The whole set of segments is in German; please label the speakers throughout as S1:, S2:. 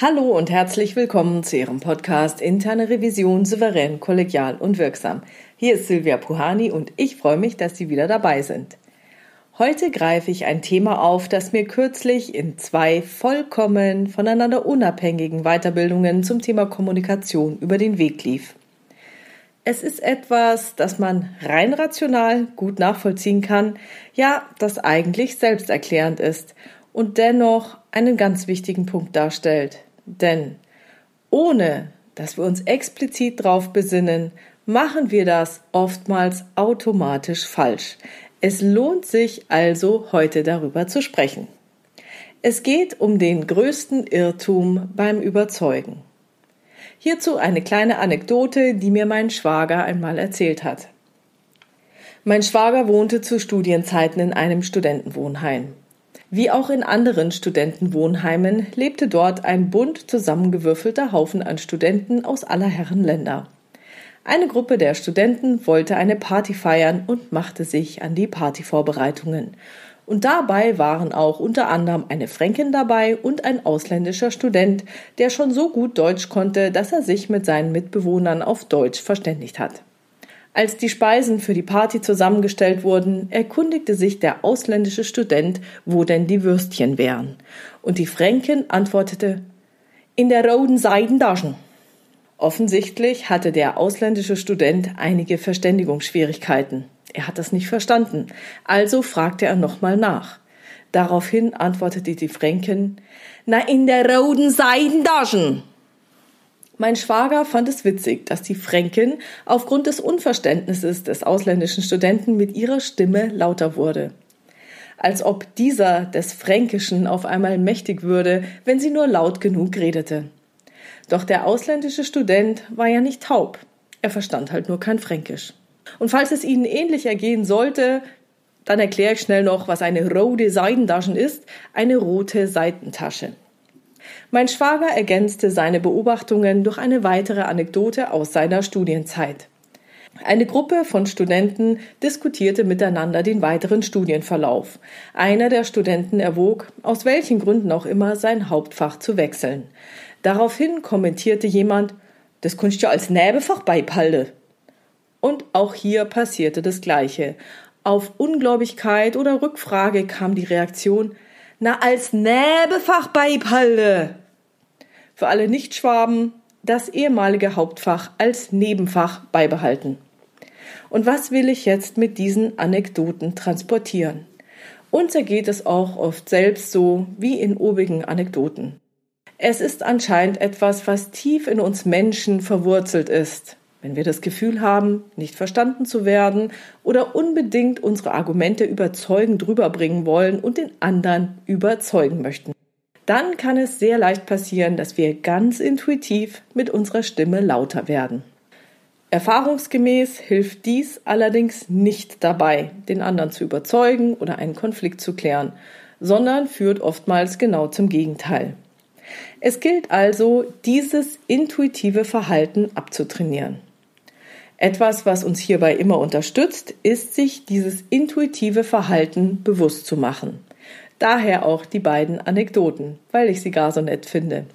S1: Hallo und herzlich willkommen zu Ihrem Podcast Interne Revision souverän, kollegial und wirksam. Hier ist Silvia Puhani und ich freue mich, dass Sie wieder dabei sind. Heute greife ich ein Thema auf, das mir kürzlich in zwei vollkommen voneinander unabhängigen Weiterbildungen zum Thema Kommunikation über den Weg lief. Es ist etwas, das man rein rational gut nachvollziehen kann, ja, das eigentlich selbsterklärend ist und dennoch einen ganz wichtigen Punkt darstellt. Denn ohne dass wir uns explizit darauf besinnen, machen wir das oftmals automatisch falsch. Es lohnt sich also heute darüber zu sprechen. Es geht um den größten Irrtum beim Überzeugen. Hierzu eine kleine Anekdote, die mir mein Schwager einmal erzählt hat. Mein Schwager wohnte zu Studienzeiten in einem Studentenwohnheim. Wie auch in anderen Studentenwohnheimen lebte dort ein bunt zusammengewürfelter Haufen an Studenten aus aller Herren Länder. Eine Gruppe der Studenten wollte eine Party feiern und machte sich an die Partyvorbereitungen. Und dabei waren auch unter anderem eine Fränkin dabei und ein ausländischer Student, der schon so gut Deutsch konnte, dass er sich mit seinen Mitbewohnern auf Deutsch verständigt hat. Als die Speisen für die Party zusammengestellt wurden, erkundigte sich der ausländische Student, wo denn die Würstchen wären. Und die Fränkin antwortete In der roten Seidentaschen. Offensichtlich hatte der ausländische Student einige Verständigungsschwierigkeiten. Er hat das nicht verstanden, also fragte er nochmal nach. Daraufhin antwortete die Fränkin Na in der roten Seidentaschen. Mein Schwager fand es witzig, dass die Fränkin aufgrund des Unverständnisses des ausländischen Studenten mit ihrer Stimme lauter wurde. Als ob dieser des Fränkischen auf einmal mächtig würde, wenn sie nur laut genug redete. Doch der ausländische Student war ja nicht taub. Er verstand halt nur kein Fränkisch. Und falls es Ihnen ähnlich ergehen sollte, dann erkläre ich schnell noch, was eine rote Seidentasche ist. Eine rote Seitentasche. Mein Schwager ergänzte seine Beobachtungen durch eine weitere Anekdote aus seiner Studienzeit. Eine Gruppe von Studenten diskutierte miteinander den weiteren Studienverlauf. Einer der Studenten erwog, aus welchen Gründen auch immer, sein Hauptfach zu wechseln. Daraufhin kommentierte jemand, das kannst du als Näbefach beibehalten. Und auch hier passierte das Gleiche. Auf Ungläubigkeit oder Rückfrage kam die Reaktion, na als Näbefach beibehalte. Für alle Nichtschwaben das ehemalige Hauptfach als Nebenfach beibehalten. Und was will ich jetzt mit diesen Anekdoten transportieren? Uns ergeht es auch oft selbst so wie in obigen Anekdoten. Es ist anscheinend etwas, was tief in uns Menschen verwurzelt ist. Wenn wir das Gefühl haben, nicht verstanden zu werden oder unbedingt unsere Argumente überzeugend rüberbringen wollen und den anderen überzeugen möchten, dann kann es sehr leicht passieren, dass wir ganz intuitiv mit unserer Stimme lauter werden. Erfahrungsgemäß hilft dies allerdings nicht dabei, den anderen zu überzeugen oder einen Konflikt zu klären, sondern führt oftmals genau zum Gegenteil. Es gilt also, dieses intuitive Verhalten abzutrainieren. Etwas, was uns hierbei immer unterstützt, ist, sich dieses intuitive Verhalten bewusst zu machen. Daher auch die beiden Anekdoten, weil ich sie gar so nett finde.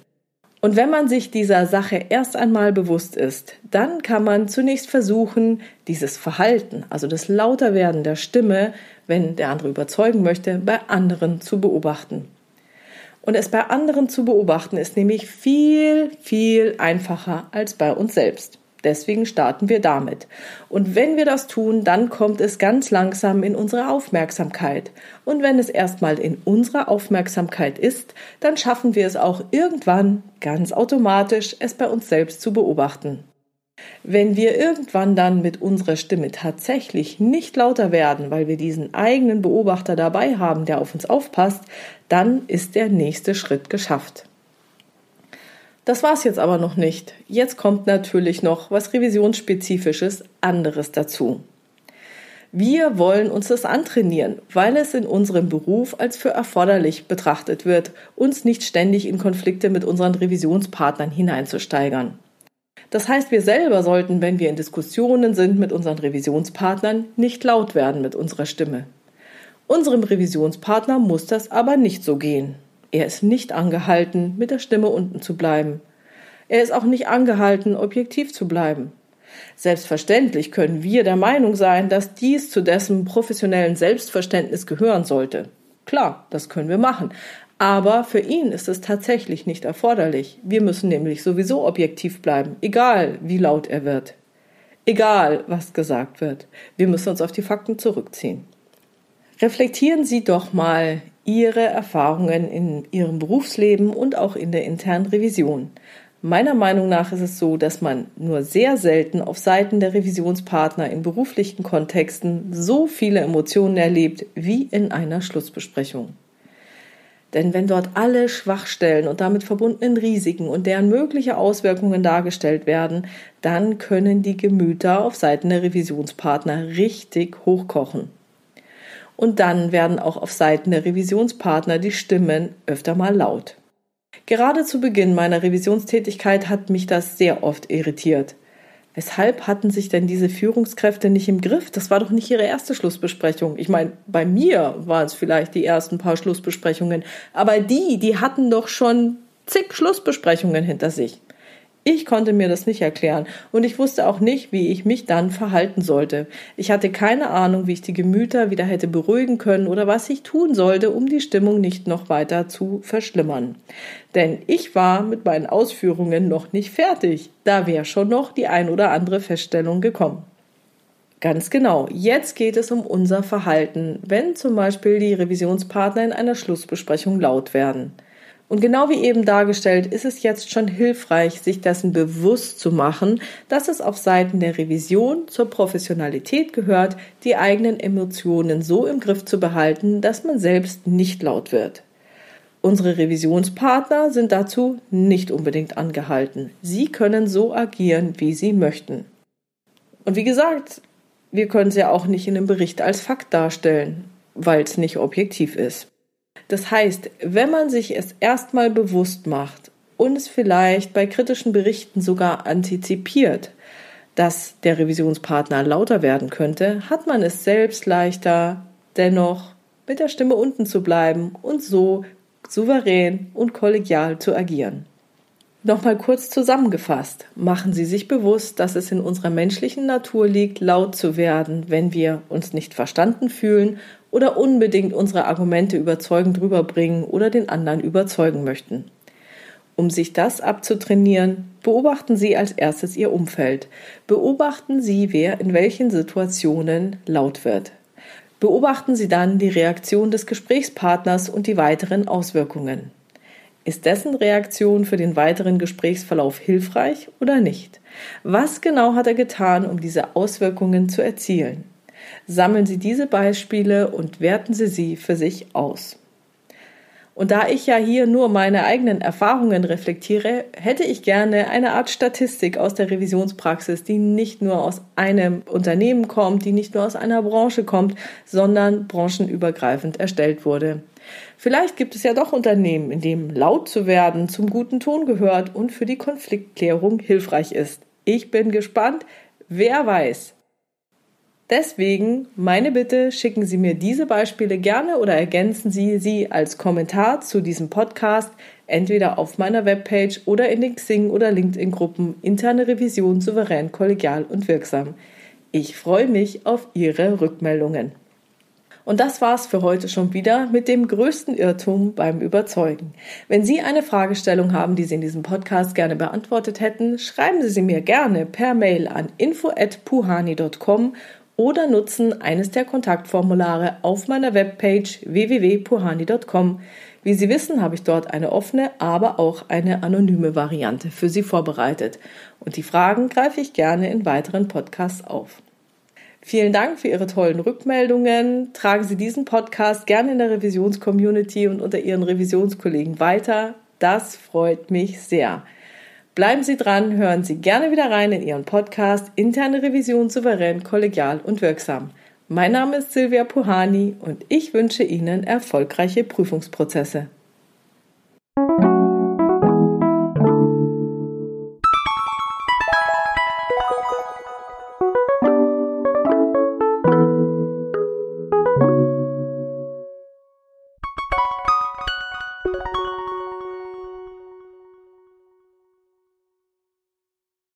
S1: Und wenn man sich dieser Sache erst einmal bewusst ist, dann kann man zunächst versuchen, dieses Verhalten, also das Lauterwerden der Stimme, wenn der andere überzeugen möchte, bei anderen zu beobachten. Und es bei anderen zu beobachten ist nämlich viel, viel einfacher als bei uns selbst. Deswegen starten wir damit. Und wenn wir das tun, dann kommt es ganz langsam in unsere Aufmerksamkeit. Und wenn es erstmal in unserer Aufmerksamkeit ist, dann schaffen wir es auch irgendwann ganz automatisch, es bei uns selbst zu beobachten. Wenn wir irgendwann dann mit unserer Stimme tatsächlich nicht lauter werden, weil wir diesen eigenen Beobachter dabei haben, der auf uns aufpasst, dann ist der nächste Schritt geschafft. Das war's jetzt aber noch nicht. Jetzt kommt natürlich noch was revisionsspezifisches anderes dazu. Wir wollen uns das antrainieren, weil es in unserem Beruf als für erforderlich betrachtet wird, uns nicht ständig in Konflikte mit unseren Revisionspartnern hineinzusteigern. Das heißt, wir selber sollten, wenn wir in Diskussionen sind mit unseren Revisionspartnern, nicht laut werden mit unserer Stimme. Unserem Revisionspartner muss das aber nicht so gehen. Er ist nicht angehalten, mit der Stimme unten zu bleiben. Er ist auch nicht angehalten, objektiv zu bleiben. Selbstverständlich können wir der Meinung sein, dass dies zu dessen professionellen Selbstverständnis gehören sollte. Klar, das können wir machen. Aber für ihn ist es tatsächlich nicht erforderlich. Wir müssen nämlich sowieso objektiv bleiben, egal wie laut er wird. Egal, was gesagt wird. Wir müssen uns auf die Fakten zurückziehen. Reflektieren Sie doch mal Ihre Erfahrungen in Ihrem Berufsleben und auch in der internen Revision. Meiner Meinung nach ist es so, dass man nur sehr selten auf Seiten der Revisionspartner in beruflichen Kontexten so viele Emotionen erlebt wie in einer Schlussbesprechung. Denn wenn dort alle Schwachstellen und damit verbundenen Risiken und deren mögliche Auswirkungen dargestellt werden, dann können die Gemüter auf Seiten der Revisionspartner richtig hochkochen. Und dann werden auch auf Seiten der Revisionspartner die Stimmen öfter mal laut. Gerade zu Beginn meiner Revisionstätigkeit hat mich das sehr oft irritiert. Weshalb hatten sich denn diese Führungskräfte nicht im Griff? Das war doch nicht ihre erste Schlussbesprechung. Ich meine, bei mir waren es vielleicht die ersten paar Schlussbesprechungen, aber die, die hatten doch schon zig Schlussbesprechungen hinter sich. Ich konnte mir das nicht erklären und ich wusste auch nicht, wie ich mich dann verhalten sollte. Ich hatte keine Ahnung, wie ich die Gemüter wieder hätte beruhigen können oder was ich tun sollte, um die Stimmung nicht noch weiter zu verschlimmern. Denn ich war mit meinen Ausführungen noch nicht fertig. Da wäre schon noch die ein oder andere Feststellung gekommen. Ganz genau. Jetzt geht es um unser Verhalten, wenn zum Beispiel die Revisionspartner in einer Schlussbesprechung laut werden. Und genau wie eben dargestellt, ist es jetzt schon hilfreich, sich dessen bewusst zu machen, dass es auf Seiten der Revision zur Professionalität gehört, die eigenen Emotionen so im Griff zu behalten, dass man selbst nicht laut wird. Unsere Revisionspartner sind dazu nicht unbedingt angehalten. Sie können so agieren, wie sie möchten. Und wie gesagt, wir können es ja auch nicht in einem Bericht als Fakt darstellen, weil es nicht objektiv ist. Das heißt, wenn man sich es erstmal bewusst macht und es vielleicht bei kritischen Berichten sogar antizipiert, dass der Revisionspartner lauter werden könnte, hat man es selbst leichter, dennoch mit der Stimme unten zu bleiben und so souverän und kollegial zu agieren. Nochmal kurz zusammengefasst. Machen Sie sich bewusst, dass es in unserer menschlichen Natur liegt, laut zu werden, wenn wir uns nicht verstanden fühlen oder unbedingt unsere Argumente überzeugend rüberbringen oder den anderen überzeugen möchten. Um sich das abzutrainieren, beobachten Sie als erstes Ihr Umfeld. Beobachten Sie, wer in welchen Situationen laut wird. Beobachten Sie dann die Reaktion des Gesprächspartners und die weiteren Auswirkungen. Ist dessen Reaktion für den weiteren Gesprächsverlauf hilfreich oder nicht? Was genau hat er getan, um diese Auswirkungen zu erzielen? Sammeln Sie diese Beispiele und werten Sie sie für sich aus. Und da ich ja hier nur meine eigenen Erfahrungen reflektiere, hätte ich gerne eine Art Statistik aus der Revisionspraxis, die nicht nur aus einem Unternehmen kommt, die nicht nur aus einer Branche kommt, sondern branchenübergreifend erstellt wurde. Vielleicht gibt es ja doch Unternehmen, in denen laut zu werden zum guten Ton gehört und für die Konfliktklärung hilfreich ist. Ich bin gespannt. Wer weiß. Deswegen meine Bitte, schicken Sie mir diese Beispiele gerne oder ergänzen Sie sie als Kommentar zu diesem Podcast entweder auf meiner Webpage oder in den Xing oder LinkedIn Gruppen Interne Revision souverän, kollegial und wirksam. Ich freue mich auf Ihre Rückmeldungen. Und das war's für heute schon wieder mit dem größten Irrtum beim Überzeugen. Wenn Sie eine Fragestellung haben, die Sie in diesem Podcast gerne beantwortet hätten, schreiben Sie sie mir gerne per Mail an info@puhani.com oder nutzen eines der Kontaktformulare auf meiner Webpage www.puhani.com. Wie Sie wissen, habe ich dort eine offene, aber auch eine anonyme Variante für Sie vorbereitet. Und die Fragen greife ich gerne in weiteren Podcasts auf. Vielen Dank für Ihre tollen Rückmeldungen. Tragen Sie diesen Podcast gerne in der Revisionscommunity und unter Ihren Revisionskollegen weiter. Das freut mich sehr. Bleiben Sie dran, hören Sie gerne wieder rein in Ihren Podcast Interne Revision souverän, kollegial und wirksam. Mein Name ist Silvia Puhani und ich wünsche Ihnen erfolgreiche Prüfungsprozesse.